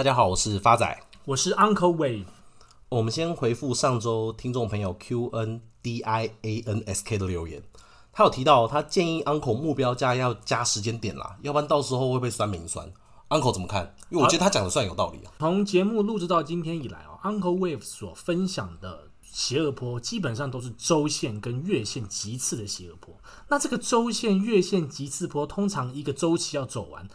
大家好，我是发仔，我是 Uncle Wave。我们先回复上周听众朋友 Q N D I A N S K 的留言，他有提到他建议 Uncle 目标价要加时间点啦，要不然到时候会被酸民酸。Uncle 怎么看？因为我觉得他讲的算有道理啊。从节目录制到今天以来啊，Uncle Wave 所分享的斜额波基本上都是周线跟月线急次的斜额波。那这个周线、月线急次坡，通常一个周期要走完。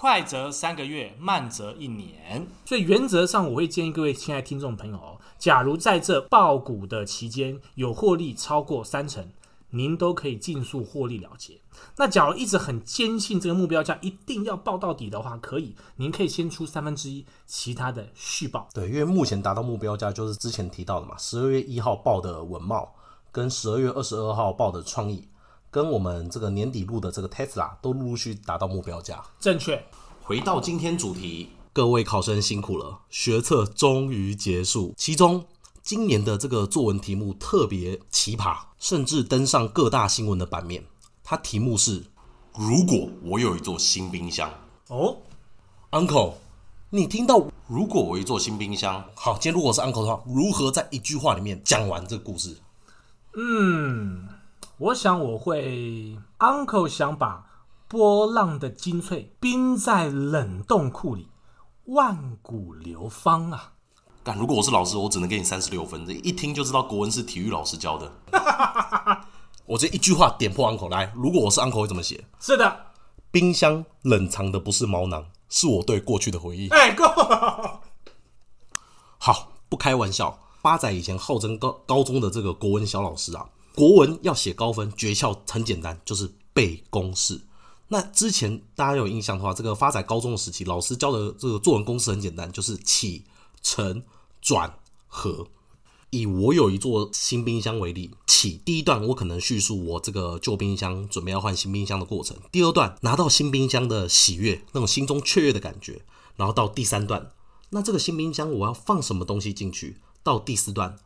快则三个月，慢则一年。所以原则上，我会建议各位亲爱听众朋友哦，假如在这报股的期间有获利超过三成，您都可以尽速获利了结。那假如一直很坚信这个目标价一定要报到底的话，可以，您可以先出三分之一，其他的续报。对，因为目前达到目标价就是之前提到的嘛，十二月一号报的文茂，跟十二月二十二号报的创意。跟我们这个年底录的这个 Tesla 都陆陆续达到目标价，正确。回到今天主题，各位考生辛苦了，学测终于结束。其中今年的这个作文题目特别奇葩，甚至登上各大新闻的版面。它题目是：如果我有一座新冰箱。哦，Uncle，你听到如果我有一座新冰箱，好，今天如果是 Uncle 的话，如何在一句话里面讲完这个故事？嗯。我想我会，Uncle 想把波浪的精粹冰在冷冻库里，万古流芳啊！但如果我是老师，我只能给你三十六分，这一听就知道国文是体育老师教的。我这一句话点破 Uncle 来，如果我是 Uncle 会怎么写？是的，冰箱冷藏的不是毛囊，是我对过去的回忆。哎，够！好，不开玩笑，八仔以前号称高高中的这个国文小老师啊。国文要写高分，诀窍很简单，就是背公式。那之前大家有印象的话，这个发展高中的时期，老师教的这个作文公式很简单，就是起承转合。以我有一座新冰箱为例，起第一段我可能叙述我这个旧冰箱准备要换新冰箱的过程，第二段拿到新冰箱的喜悦，那种心中雀跃的感觉，然后到第三段，那这个新冰箱我要放什么东西进去？到第四段。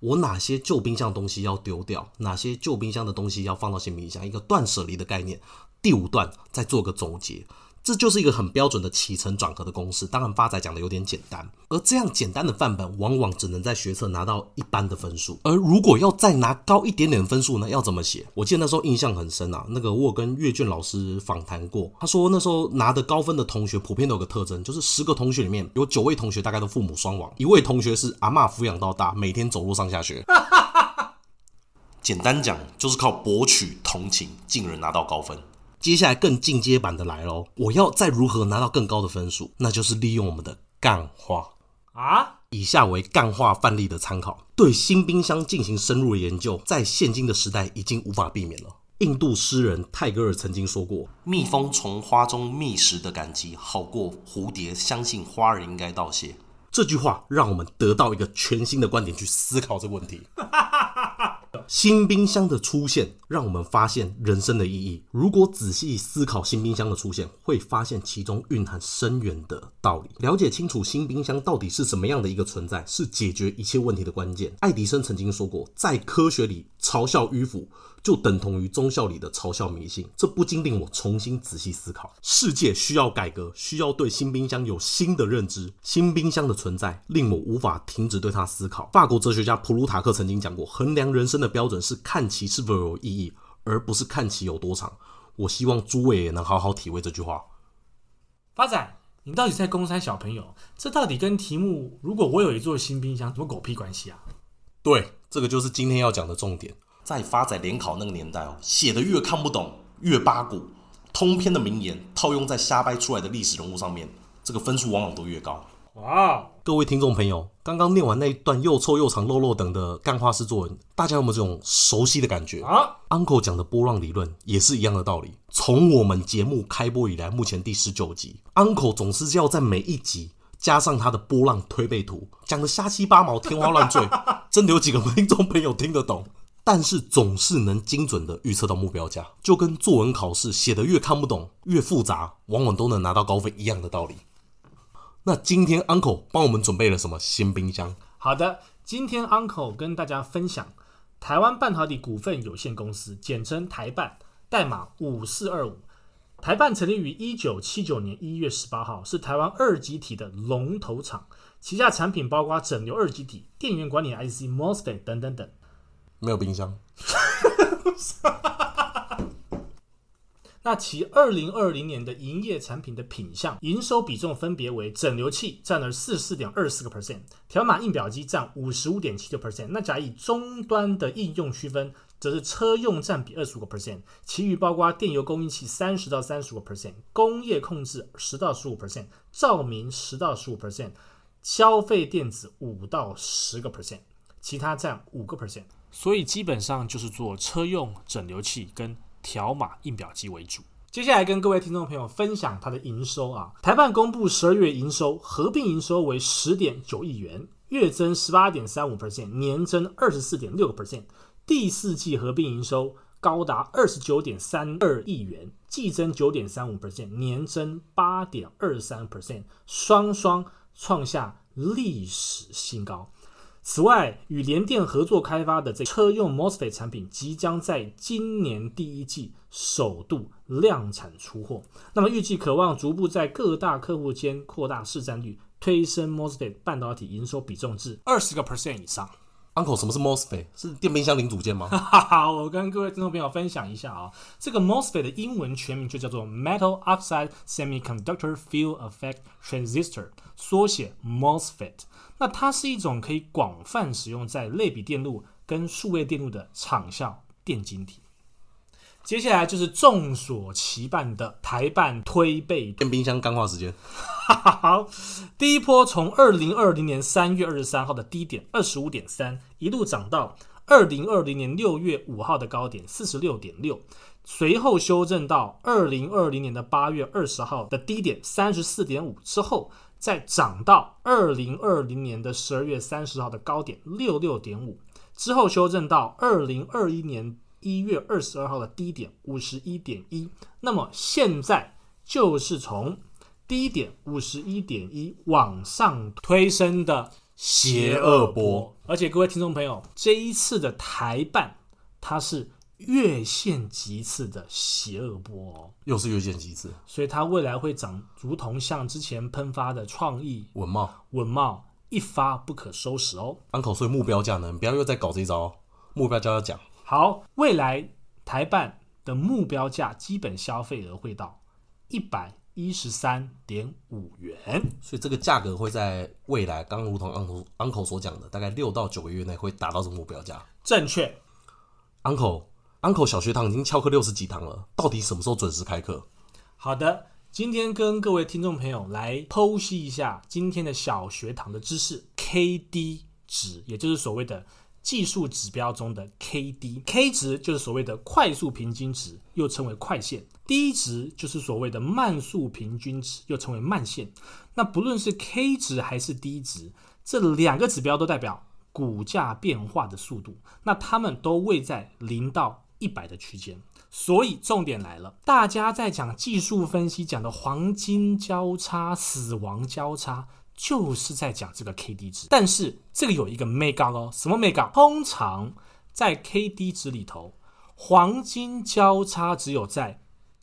我哪些旧冰箱的东西要丢掉？哪些旧冰箱的东西要放到新冰箱？一个断舍离的概念。第五段再做个总结。这就是一个很标准的起承转合的公式。当然，发仔讲的有点简单，而这样简单的范本，往往只能在学测拿到一般的分数。而如果要再拿高一点点分数呢？要怎么写？我记得那时候印象很深啊。那个我有跟阅卷老师访谈过，他说那时候拿的高分的同学，普遍都有个特征，就是十个同学里面有九位同学大概都父母双亡，一位同学是阿嬷抚养到大，每天走路上下学。简单讲，就是靠博取同情，进而拿到高分。接下来更进阶版的来喽！我要再如何拿到更高的分数？那就是利用我们的干话啊！以下为干话范例的参考。对新冰箱进行深入的研究，在现今的时代已经无法避免了。印度诗人泰戈尔曾经说过：“蜜蜂从花中觅食的感激，好过蝴蝶相信花儿应该道谢。”这句话让我们得到一个全新的观点去思考这个问题。新冰箱的出现，让我们发现人生的意义。如果仔细思考新冰箱的出现，会发现其中蕴含深远的道理。了解清楚新冰箱到底是什么样的一个存在，是解决一切问题的关键。爱迪生曾经说过，在科学里嘲笑迂腐，就等同于宗教里的嘲笑迷信。这不禁令我重新仔细思考：世界需要改革，需要对新冰箱有新的认知。新冰箱的存在令我无法停止对它思考。法国哲学家普鲁塔克曾经讲过，衡量人生的标准是看其是否有意义，而不是看其有多长。我希望诸位也能好好体会这句话。发展，你到底在公山小朋友？这到底跟题目“如果我有一座新冰箱”什么狗屁关系啊？对，这个就是今天要讲的重点。在发仔联考那个年代哦，写的越看不懂越八股，通篇的名言套用在瞎掰出来的历史人物上面，这个分数往往都越高。哇！各位听众朋友，刚刚念完那一段又臭又长、漏漏等的干话式作文，大家有没有这种熟悉的感觉啊？Uncle 讲的波浪理论也是一样的道理。从我们节目开播以来，目前第十九集，Uncle 总是要在每一集加上他的波浪推背图，讲的瞎七八毛、天花乱坠，真的有几个听众朋友听得懂？但是总是能精准的预测到目标价，就跟作文考试写得越看不懂越复杂，往往都能拿到高分一样的道理。那今天 Uncle 帮我们准备了什么新冰箱？好的，今天 Uncle 跟大家分享台湾半导体股份有限公司，简称台半，代码五四二五，台半成立于一九七九年一月十八号，是台湾二极体的龙头厂，旗下产品包括整流二极体、电源管理 IC、MOSFET 等等等。没有冰箱。那其二零二零年的营业产品的品项营收比重分别为整流器占了四十四点二四个 percent，条码印表机占五十五点七六 percent。那假以终端的应用区分，则是车用占比二十五个 percent，其余包括电邮供应器三十到三十五个 percent，工业控制十到十五 percent，照明十到十五 percent，消费电子五到十个 percent，其他占五个 percent。所以基本上就是做车用整流器跟。条码印表机为主。接下来跟各位听众朋友分享它的营收啊。台半公布十二月营收，合并营收为十点九亿元，月增十八点三五 percent，年增二十四点六个 percent。第四季合并营收高达二十九点三二亿元，季增九点三五 percent，年增八点二三 percent，双双创下历史新高。此外，与联电合作开发的这车用 MOSFET 产品即将在今年第一季首度量产出货。那么预计渴望逐步在各大客户间扩大市占率，推升 MOSFET 半导体营收比重至二十个 percent 以上。Uncle，什么是 MOSFET？是电冰箱零组件吗？哈哈，我跟各位听众朋友分享一下啊，这个 MOSFET 的英文全名就叫做 Metal Oxide Semiconductor Field Effect Transistor，缩写 MOSFET。那它是一种可以广泛使用在类比电路跟数位电路的场效电晶体。接下来就是众所期盼的台半推背电冰箱干化时间。好，第一波从二零二零年三月二十三号的低点二十五点三，一路涨到二零二零年六月五号的高点四十六点六，随后修正到二零二零年的八月二十号的低点三十四点五之后，再涨到二零二零年的十二月三十号的高点六六点五，之后修正到二零二一年。一月二十二号的低点五十一点一，那么现在就是从低点五十一点一往上推升的邪恶波，而且各位听众朋友，这一次的台半它是月线级次的邪恶波哦，又是月线级次，所以它未来会涨，如同像之前喷发的创意稳懋稳懋一发不可收拾哦。Uncle，所以目标价呢，不要又再搞这一招，目标价要讲。好，未来台办的目标价基本消费额会到一百一十三点五元，所以这个价格会在未来，刚如同 uncle uncle 所讲的，大概六到九个月内会达到这个目标价。正确，uncle uncle 小学堂已经翘课六十几堂了，到底什么时候准时开课？好的，今天跟各位听众朋友来剖析一下今天的小学堂的知识，KD 值，也就是所谓的。技术指标中的 KD，K 值就是所谓的快速平均值，又称为快线；D 值就是所谓的慢速平均值，又称为慢线。那不论是 K 值还是 D 值，这两个指标都代表股价变化的速度。那它们都位在零到一百的区间。所以重点来了，大家在讲技术分析讲的黄金交叉、死亡交叉。就是在讲这个 K D 值，但是这个有一个 mega 哦，什么 mega？？通常在 K D 值里头，黄金交叉只有在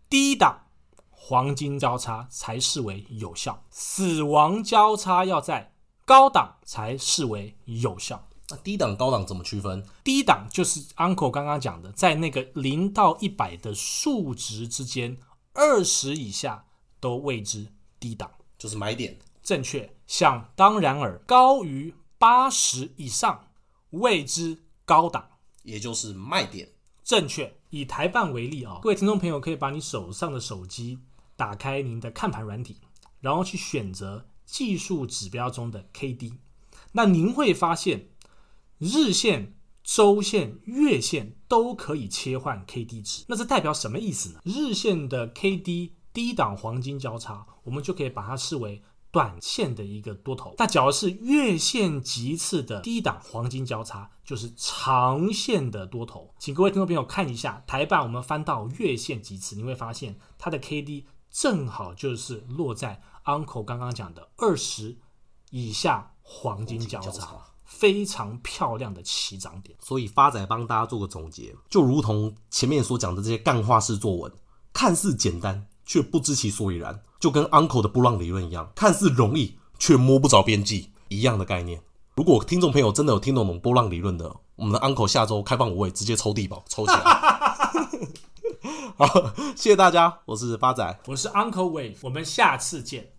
低档黄金交叉才视为有效，死亡交叉要在高档才视为有效。那低档高档怎么区分？低档就是 Uncle 刚刚讲的，在那个零到一百的数值之间，二十以下都谓之低档，就是买点。正确，想当然尔，高于八十以上谓之高档，也就是卖点。正确，以台办为例啊、哦，各位听众朋友可以把你手上的手机打开您的看盘软体，然后去选择技术指标中的 KD，那您会发现日线、周线、月线都可以切换 KD 值。那这代表什么意思呢？日线的 KD 低档黄金交叉，我们就可以把它视为。短线的一个多头，那假如是月线级次的低档黄金交叉，就是长线的多头。请各位听众朋友看一下台半，我们翻到月线级次，你会发现它的 KD 正好就是落在 Uncle 刚刚讲的二十以下黄金交叉，非常漂亮的起涨点。所以发仔帮大家做个总结，就如同前面所讲的这些干话式作文，看似简单，却不知其所以然，就跟 Uncle 的波浪理论一样，看似容易却摸不着边际一样的概念。如果听众朋友真的有听懂懂波浪理论的，我们的 Uncle 下周开放五位，直接抽地保，抽起来。好，谢谢大家，我是八仔，我是 Uncle Wave，我们下次见。